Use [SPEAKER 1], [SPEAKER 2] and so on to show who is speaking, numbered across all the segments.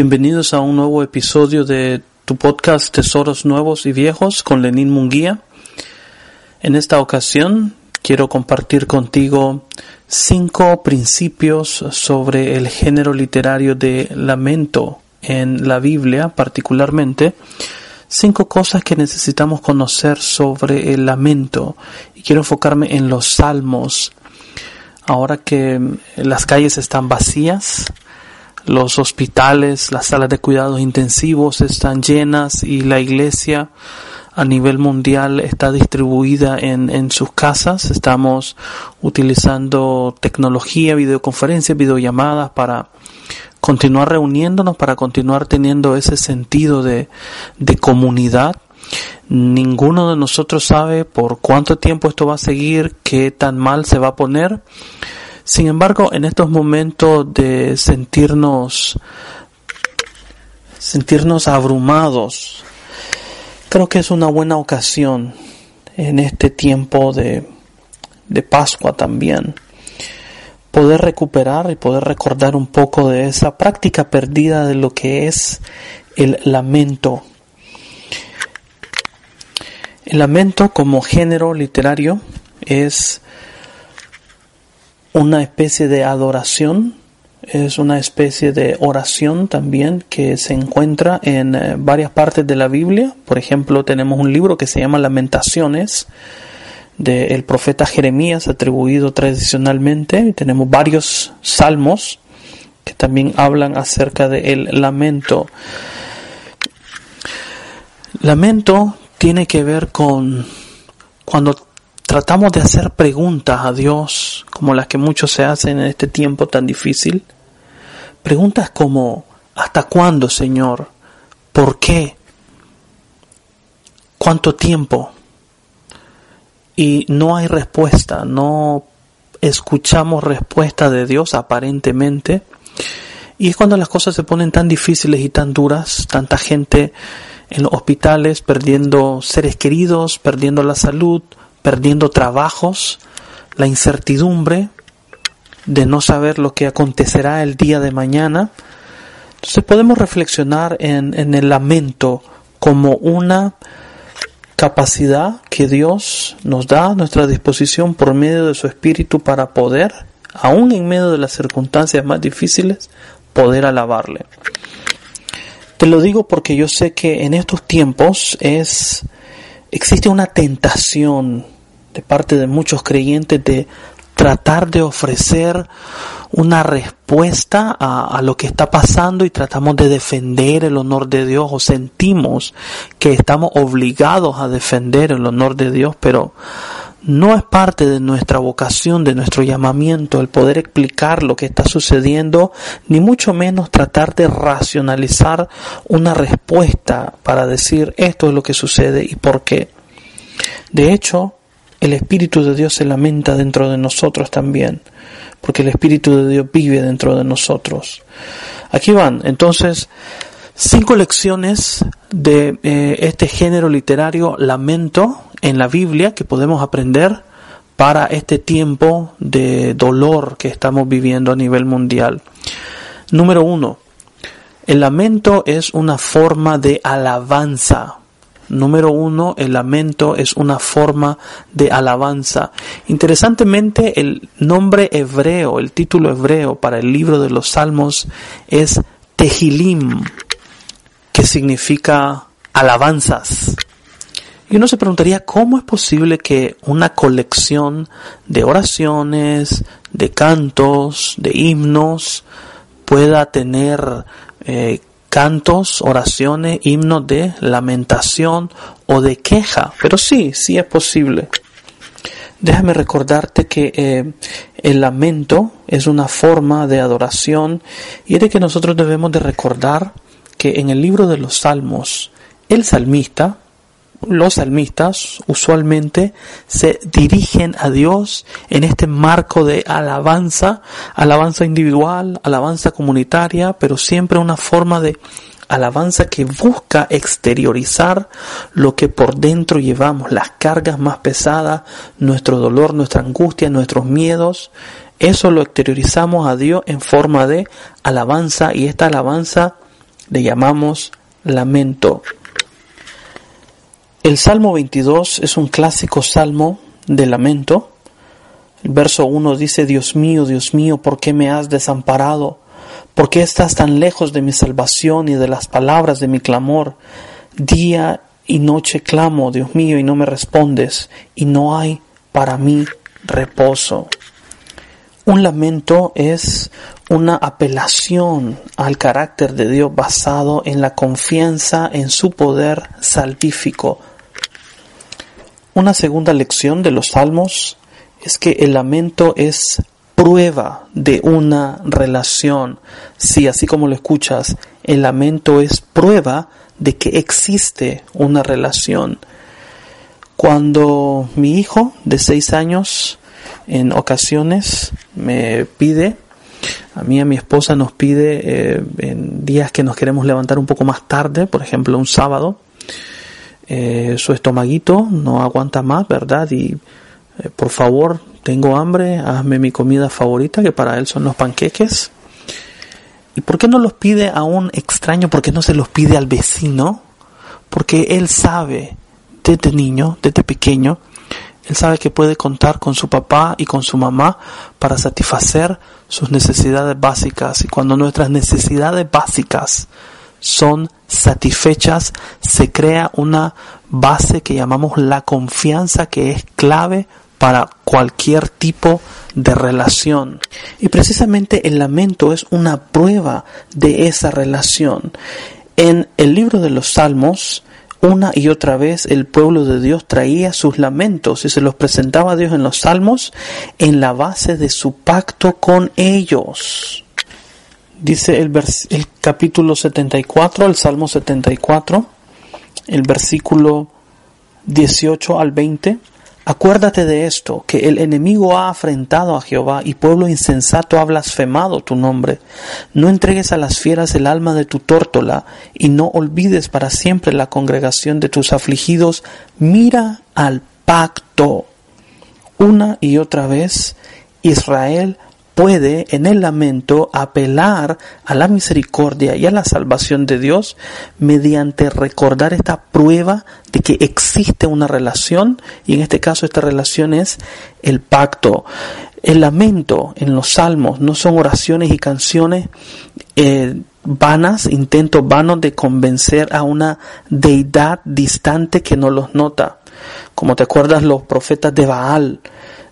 [SPEAKER 1] Bienvenidos a un nuevo episodio de tu podcast Tesoros Nuevos y Viejos con Lenín Munguía. En esta ocasión quiero compartir contigo cinco principios sobre el género literario de lamento en la Biblia particularmente. Cinco cosas que necesitamos conocer sobre el lamento y quiero enfocarme en los salmos. Ahora que las calles están vacías, los hospitales, las salas de cuidados intensivos están llenas y la iglesia a nivel mundial está distribuida en, en sus casas. Estamos utilizando tecnología, videoconferencias, videollamadas para continuar reuniéndonos, para continuar teniendo ese sentido de, de comunidad. Ninguno de nosotros sabe por cuánto tiempo esto va a seguir, qué tan mal se va a poner. Sin embargo, en estos momentos de sentirnos sentirnos abrumados, creo que es una buena ocasión en este tiempo de, de Pascua también poder recuperar y poder recordar un poco de esa práctica perdida de lo que es el lamento. El lamento como género literario es una especie de adoración, es una especie de oración también que se encuentra en eh, varias partes de la Biblia. Por ejemplo, tenemos un libro que se llama Lamentaciones del profeta Jeremías atribuido tradicionalmente. Tenemos varios salmos que también hablan acerca del lamento. Lamento tiene que ver con cuando tratamos de hacer preguntas a Dios como las que muchos se hacen en este tiempo tan difícil. Preguntas como ¿hasta cuándo, Señor? ¿Por qué? ¿Cuánto tiempo? Y no hay respuesta, no escuchamos respuesta de Dios aparentemente. Y es cuando las cosas se ponen tan difíciles y tan duras, tanta gente en los hospitales perdiendo seres queridos, perdiendo la salud, perdiendo trabajos, la incertidumbre de no saber lo que acontecerá el día de mañana. Entonces podemos reflexionar en, en el lamento como una capacidad que Dios nos da a nuestra disposición por medio de su Espíritu para poder, aún en medio de las circunstancias más difíciles, poder alabarle. Te lo digo porque yo sé que en estos tiempos es existe una tentación de parte de muchos creyentes de tratar de ofrecer una respuesta a, lo que está pasando y tratamos de defender el honor de Dios o sentimos que estamos obligados a defender el honor de Dios, pero no es parte de nuestra vocación, de nuestro llamamiento, el poder explicar lo que está sucediendo, ni mucho menos tratar de racionalizar una respuesta para decir esto es lo que sucede y por qué. De hecho, el Espíritu de Dios se lamenta dentro de nosotros también, porque el Espíritu de Dios vive dentro de nosotros. Aquí van, entonces, cinco lecciones de eh, este género literario, lamento, en la Biblia que podemos aprender para este tiempo de dolor que estamos viviendo a nivel mundial. Número uno, el lamento es una forma de alabanza Número uno, el lamento es una forma de alabanza. Interesantemente, el nombre hebreo, el título hebreo para el libro de los Salmos es Tehilim, que significa alabanzas. Y uno se preguntaría cómo es posible que una colección de oraciones, de cantos, de himnos, pueda tener eh, cantos, oraciones, himnos de lamentación o de queja. Pero sí, sí es posible. Déjame recordarte que eh, el lamento es una forma de adoración y es de que nosotros debemos de recordar que en el libro de los Salmos, el salmista, los salmistas usualmente se dirigen a Dios en este marco de alabanza, alabanza individual, alabanza comunitaria, pero siempre una forma de alabanza que busca exteriorizar lo que por dentro llevamos, las cargas más pesadas, nuestro dolor, nuestra angustia, nuestros miedos. Eso lo exteriorizamos a Dios en forma de alabanza y esta alabanza le llamamos lamento. El Salmo 22 es un clásico salmo de lamento. El verso 1 dice, Dios mío, Dios mío, ¿por qué me has desamparado? ¿Por qué estás tan lejos de mi salvación y de las palabras de mi clamor? Día y noche clamo, Dios mío, y no me respondes, y no hay para mí reposo. Un lamento es una apelación al carácter de Dios basado en la confianza en su poder salvífico, una segunda lección de los salmos es que el lamento es prueba de una relación. Si así como lo escuchas, el lamento es prueba de que existe una relación. Cuando mi hijo de seis años en ocasiones me pide, a mí y a mi esposa nos pide eh, en días que nos queremos levantar un poco más tarde, por ejemplo un sábado, eh, su estomaguito no aguanta más, ¿verdad? Y eh, por favor, tengo hambre, hazme mi comida favorita, que para él son los panqueques. ¿Y por qué no los pide a un extraño? ¿Por qué no se los pide al vecino? Porque él sabe, desde niño, desde pequeño, él sabe que puede contar con su papá y con su mamá para satisfacer sus necesidades básicas. Y cuando nuestras necesidades básicas son satisfechas, se crea una base que llamamos la confianza que es clave para cualquier tipo de relación. Y precisamente el lamento es una prueba de esa relación. En el libro de los Salmos, una y otra vez el pueblo de Dios traía sus lamentos y se los presentaba a Dios en los Salmos en la base de su pacto con ellos. Dice el, el capítulo 74, el Salmo 74, el versículo 18 al 20. Acuérdate de esto, que el enemigo ha afrentado a Jehová y pueblo insensato ha blasfemado tu nombre. No entregues a las fieras el alma de tu tórtola y no olvides para siempre la congregación de tus afligidos. Mira al pacto. Una y otra vez Israel puede en el lamento apelar a la misericordia y a la salvación de Dios mediante recordar esta prueba de que existe una relación y en este caso esta relación es el pacto. El lamento en los salmos no son oraciones y canciones eh, vanas, intentos vanos de convencer a una deidad distante que no los nota. Como te acuerdas los profetas de Baal,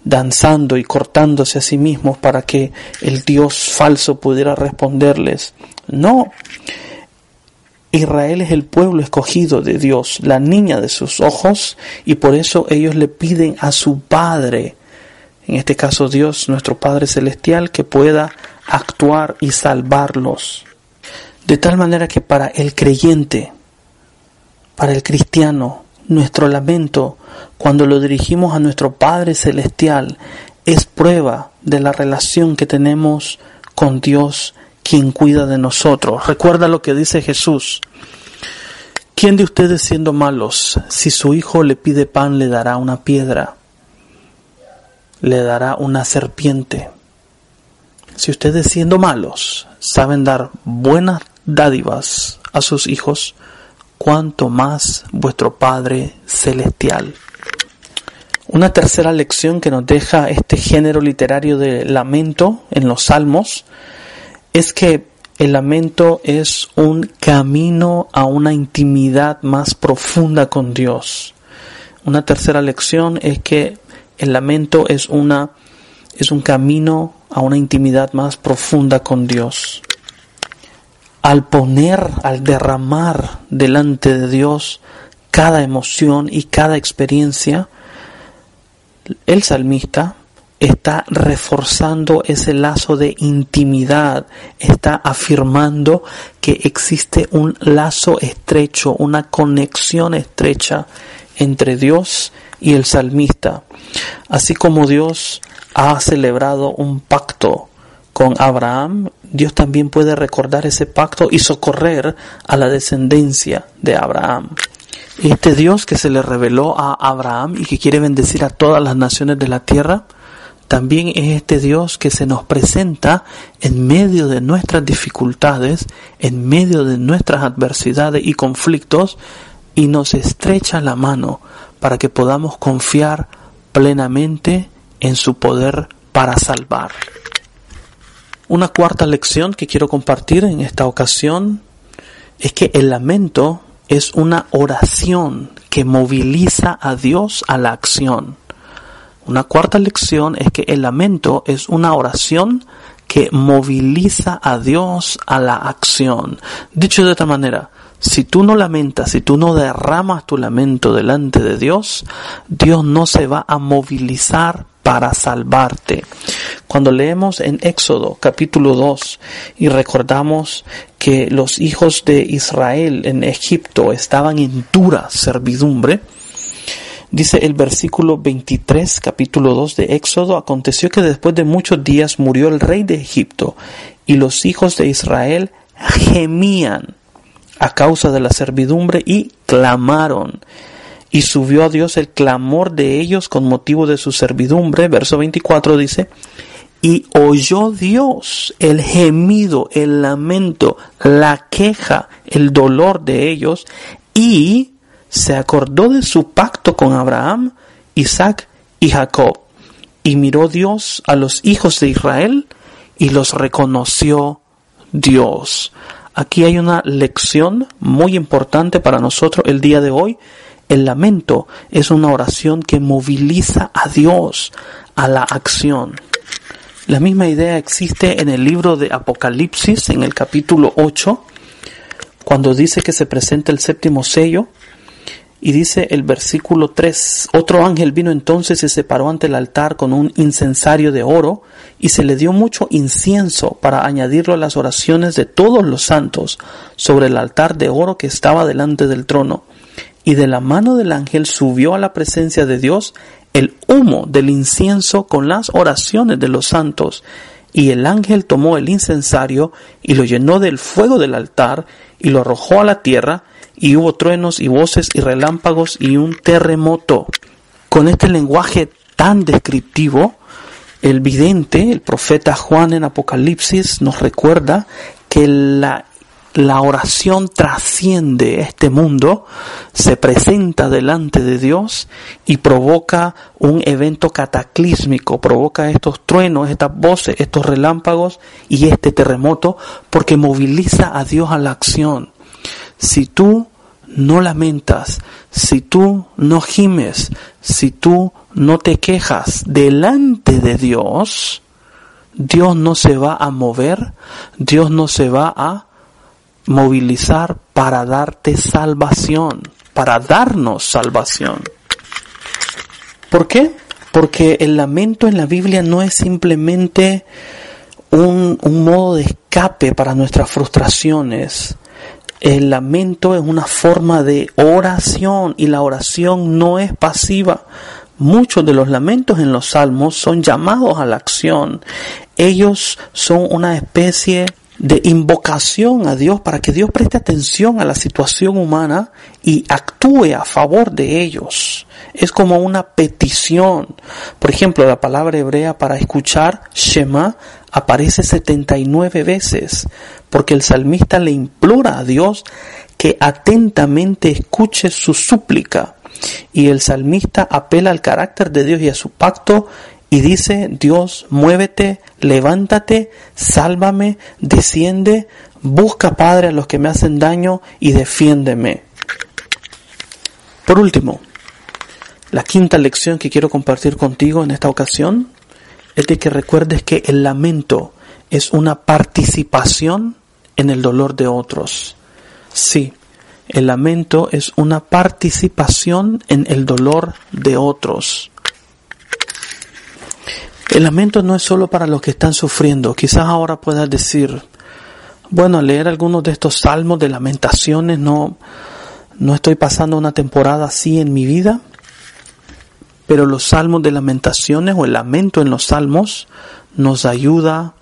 [SPEAKER 1] danzando y cortándose a sí mismos para que el Dios falso pudiera responderles. No, Israel es el pueblo escogido de Dios, la niña de sus ojos, y por eso ellos le piden a su Padre, en este caso Dios, nuestro Padre Celestial, que pueda actuar y salvarlos. De tal manera que para el creyente, para el cristiano, nuestro lamento cuando lo dirigimos a nuestro Padre Celestial es prueba de la relación que tenemos con Dios, quien cuida de nosotros. Recuerda lo que dice Jesús. ¿Quién de ustedes siendo malos, si su hijo le pide pan, le dará una piedra? ¿Le dará una serpiente? Si ustedes siendo malos saben dar buenas dádivas a sus hijos, cuanto más vuestro Padre Celestial. Una tercera lección que nos deja este género literario de lamento en los salmos es que el lamento es un camino a una intimidad más profunda con Dios. Una tercera lección es que el lamento es una es un camino a una intimidad más profunda con Dios. Al poner, al derramar delante de Dios cada emoción y cada experiencia, el salmista está reforzando ese lazo de intimidad, está afirmando que existe un lazo estrecho, una conexión estrecha entre Dios y el salmista. Así como Dios ha celebrado un pacto con Abraham, Dios también puede recordar ese pacto y socorrer a la descendencia de Abraham. Este Dios que se le reveló a Abraham y que quiere bendecir a todas las naciones de la tierra, también es este Dios que se nos presenta en medio de nuestras dificultades, en medio de nuestras adversidades y conflictos, y nos estrecha la mano para que podamos confiar plenamente en su poder para salvar. Una cuarta lección que quiero compartir en esta ocasión es que el lamento es una oración que moviliza a Dios a la acción. Una cuarta lección es que el lamento es una oración que moviliza a Dios a la acción. Dicho de otra manera, si tú no lamentas, si tú no derramas tu lamento delante de Dios, Dios no se va a movilizar para salvarte. Cuando leemos en Éxodo capítulo 2 y recordamos que los hijos de Israel en Egipto estaban en dura servidumbre, Dice el versículo 23, capítulo 2 de Éxodo, aconteció que después de muchos días murió el rey de Egipto y los hijos de Israel gemían a causa de la servidumbre y clamaron. Y subió a Dios el clamor de ellos con motivo de su servidumbre. Verso 24 dice, y oyó Dios el gemido, el lamento, la queja, el dolor de ellos, y se acordó de su pacto con Abraham, Isaac y Jacob. Y miró Dios a los hijos de Israel y los reconoció Dios. Aquí hay una lección muy importante para nosotros el día de hoy. El lamento es una oración que moviliza a Dios a la acción. La misma idea existe en el libro de Apocalipsis, en el capítulo 8, cuando dice que se presenta el séptimo sello y dice el versículo 3, otro ángel vino entonces y se paró ante el altar con un incensario de oro y se le dio mucho incienso para añadirlo a las oraciones de todos los santos sobre el altar de oro que estaba delante del trono. Y de la mano del ángel subió a la presencia de Dios el humo del incienso con las oraciones de los santos. Y el ángel tomó el incensario y lo llenó del fuego del altar y lo arrojó a la tierra y hubo truenos y voces y relámpagos y un terremoto. Con este lenguaje tan descriptivo, el vidente, el profeta Juan en Apocalipsis, nos recuerda que la, la oración trasciende este mundo, se presenta delante de Dios y provoca un evento cataclísmico, provoca estos truenos, estas voces, estos relámpagos y este terremoto, porque moviliza a Dios a la acción. Si tú no lamentas, si tú no gimes, si tú no te quejas delante de Dios, Dios no se va a mover, Dios no se va a movilizar para darte salvación, para darnos salvación. ¿Por qué? Porque el lamento en la Biblia no es simplemente un, un modo de escape para nuestras frustraciones, el lamento es una forma de oración y la oración no es pasiva. Muchos de los lamentos en los salmos son llamados a la acción. Ellos son una especie de invocación a Dios para que Dios preste atención a la situación humana y actúe a favor de ellos. Es como una petición. Por ejemplo, la palabra hebrea para escuchar, Shema, aparece 79 veces, porque el salmista le implora a Dios que atentamente escuche su súplica. Y el salmista apela al carácter de Dios y a su pacto y dice, Dios, muévete, levántate, sálvame, desciende, busca, Padre, a los que me hacen daño y defiéndeme. Por último, La quinta lección que quiero compartir contigo en esta ocasión es de que recuerdes que el lamento es una participación en el dolor de otros. Sí, el lamento es una participación en el dolor de otros. El lamento no es solo para los que están sufriendo. Quizás ahora puedas decir, bueno, leer algunos de estos salmos de lamentaciones no, no estoy pasando una temporada así en mi vida, pero los salmos de lamentaciones o el lamento en los salmos nos ayuda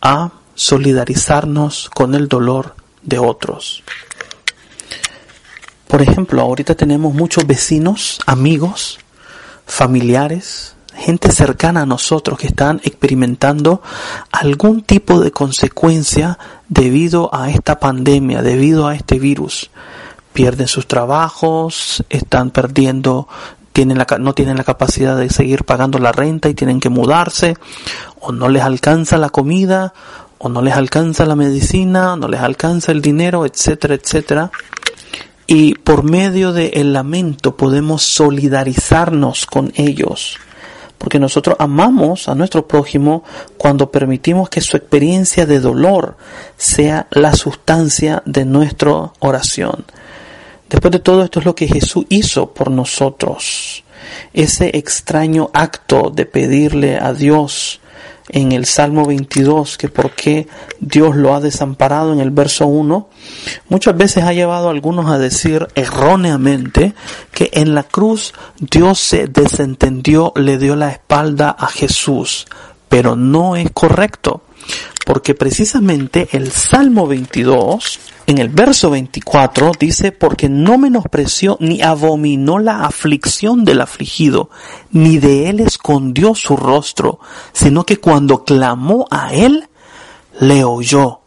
[SPEAKER 1] a solidarizarnos con el dolor de otros. Por ejemplo, ahorita tenemos muchos vecinos, amigos, familiares, gente cercana a nosotros que están experimentando algún tipo de consecuencia debido a esta pandemia, debido a este virus. Pierden sus trabajos, están perdiendo, tienen la, no tienen la capacidad de seguir pagando la renta y tienen que mudarse, o no les alcanza la comida, o no les alcanza la medicina, no les alcanza el dinero, etcétera, etcétera. Y por medio del lamento podemos solidarizarnos con ellos porque nosotros amamos a nuestro prójimo cuando permitimos que su experiencia de dolor sea la sustancia de nuestra oración. Después de todo esto es lo que Jesús hizo por nosotros. Ese extraño acto de pedirle a Dios en el Salmo 22 que por qué Dios lo ha desamparado en el verso 1, muchas veces ha llevado a algunos a decir erróneamente que en la cruz Dios se desentendió, le dio la espalda a Jesús, pero no es correcto, porque precisamente el Salmo 22 en el verso 24 dice, porque no menospreció ni abominó la aflicción del afligido, ni de él escondió su rostro, sino que cuando clamó a él, le oyó.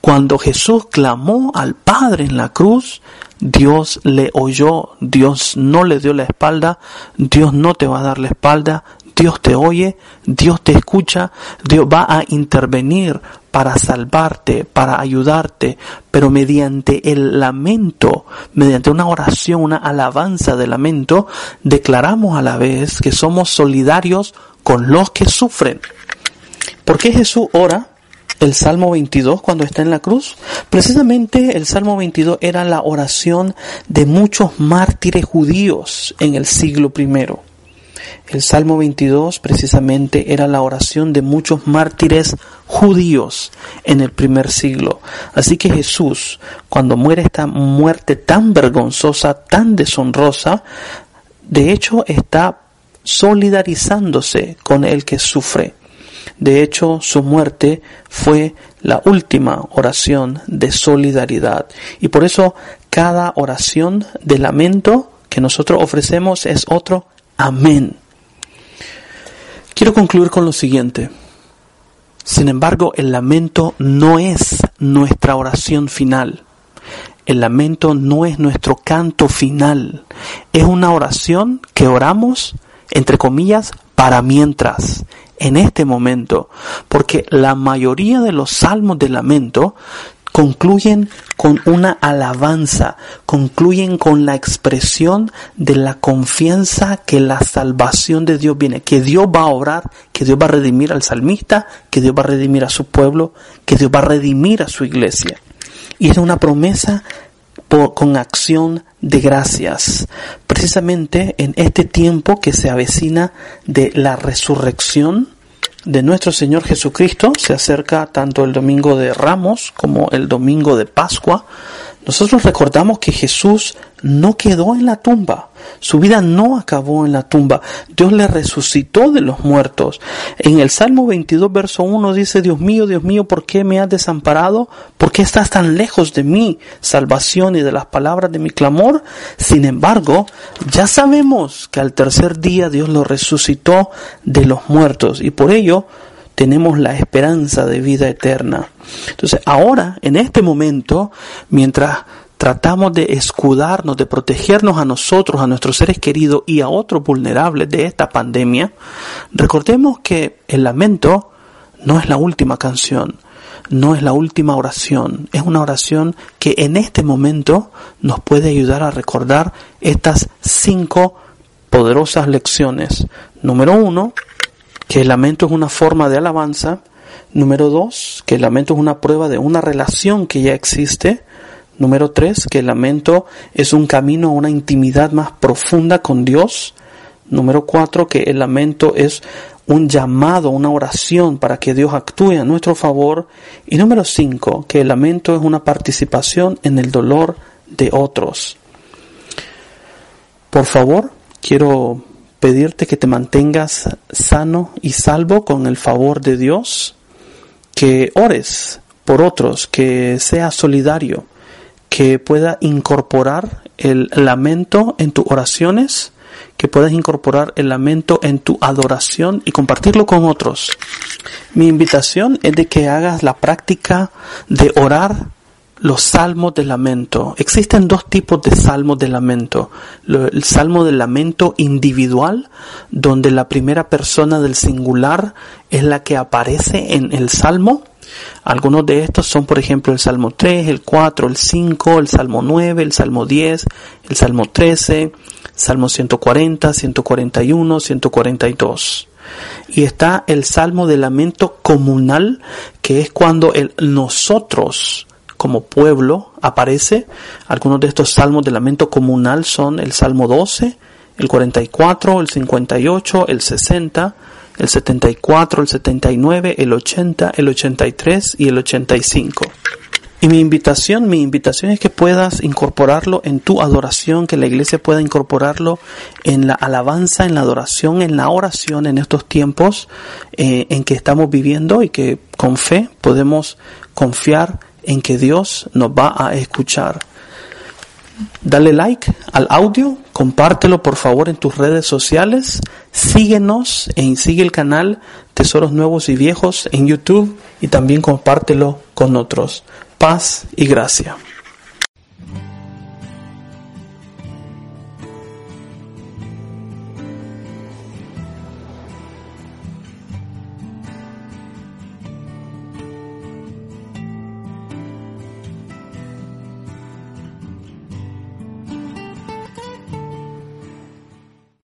[SPEAKER 1] Cuando Jesús clamó al Padre en la cruz, Dios le oyó, Dios no le dio la espalda, Dios no te va a dar la espalda, Dios te oye, Dios te escucha, Dios va a intervenir para salvarte, para ayudarte, pero mediante el lamento, mediante una oración, una alabanza de lamento, declaramos a la vez que somos solidarios con los que sufren. ¿Por qué Jesús ora? el Salmo 22 cuando está en la cruz? Precisamente el Salmo 22 era la oración de muchos mártires judíos en el siglo primero. El Salmo 22 precisamente era la oración de muchos mártires judíos en el primer siglo. Así que Jesús, cuando muere esta muerte tan vergonzosa, tan deshonrosa, de hecho está solidarizándose con el que sufre. De hecho, su muerte fue la última oración de solidaridad. Y por eso cada oración de lamento que nosotros ofrecemos es otro amén. Quiero concluir con lo siguiente. Sin embargo, el lamento no es nuestra oración final. El lamento no es nuestro canto final. Es una oración que oramos, entre comillas, para mientras, en este momento. Porque la mayoría de los salmos de lamento concluyen con una alabanza, concluyen con la expresión de la confianza que la salvación de Dios viene, que Dios va a obrar, que Dios va a redimir al salmista, que Dios va a redimir a su pueblo, que Dios va a redimir a su iglesia. Y es una promesa con acción de gracias. Precisamente en este tiempo que se avecina de la resurrección, de nuestro Señor Jesucristo se acerca tanto el domingo de Ramos como el domingo de Pascua, nosotros recordamos que Jesús no quedó en la tumba, su vida no acabó en la tumba, Dios le resucitó de los muertos. En el Salmo 22, verso 1 dice, Dios mío, Dios mío, ¿por qué me has desamparado? ¿Por qué estás tan lejos de mí, salvación y de las palabras de mi clamor? Sin embargo, ya sabemos que al tercer día Dios lo resucitó de los muertos y por ello tenemos la esperanza de vida eterna. Entonces, ahora, en este momento, mientras tratamos de escudarnos, de protegernos a nosotros, a nuestros seres queridos y a otros vulnerables de esta pandemia, recordemos que el lamento no es la última canción, no es la última oración, es una oración que en este momento nos puede ayudar a recordar estas cinco poderosas lecciones. Número uno, que el lamento es una forma de alabanza. Número dos, que el lamento es una prueba de una relación que ya existe. Número tres, que el lamento es un camino a una intimidad más profunda con Dios. Número cuatro, que el lamento es un llamado, una oración para que Dios actúe a nuestro favor. Y número cinco, que el lamento es una participación en el dolor de otros. Por favor, quiero pedirte que te mantengas sano y salvo con el favor de Dios, que ores por otros, que seas solidario, que pueda incorporar el lamento en tus oraciones, que puedas incorporar el lamento en tu adoración y compartirlo con otros. Mi invitación es de que hagas la práctica de orar los salmos de lamento. Existen dos tipos de salmos de lamento. El salmo de lamento individual, donde la primera persona del singular es la que aparece en el salmo. Algunos de estos son, por ejemplo, el Salmo 3, el 4, el 5, el Salmo 9, el Salmo 10, el Salmo 13, Salmo 140, 141, 142. Y está el Salmo de lamento comunal, que es cuando el nosotros como pueblo aparece. Algunos de estos salmos de lamento comunal son el Salmo 12, el 44, el 58, el 60, el 74, el 79, el 80, el 83 y el 85. Y mi invitación, mi invitación es que puedas incorporarlo en tu adoración, que la iglesia pueda incorporarlo en la alabanza, en la adoración, en la oración en estos tiempos eh, en que estamos viviendo y que con fe podemos confiar en que Dios nos va a escuchar. Dale like al audio, compártelo por favor en tus redes sociales, síguenos e sigue el canal Tesoros Nuevos y Viejos en YouTube y también compártelo con otros. Paz y gracia.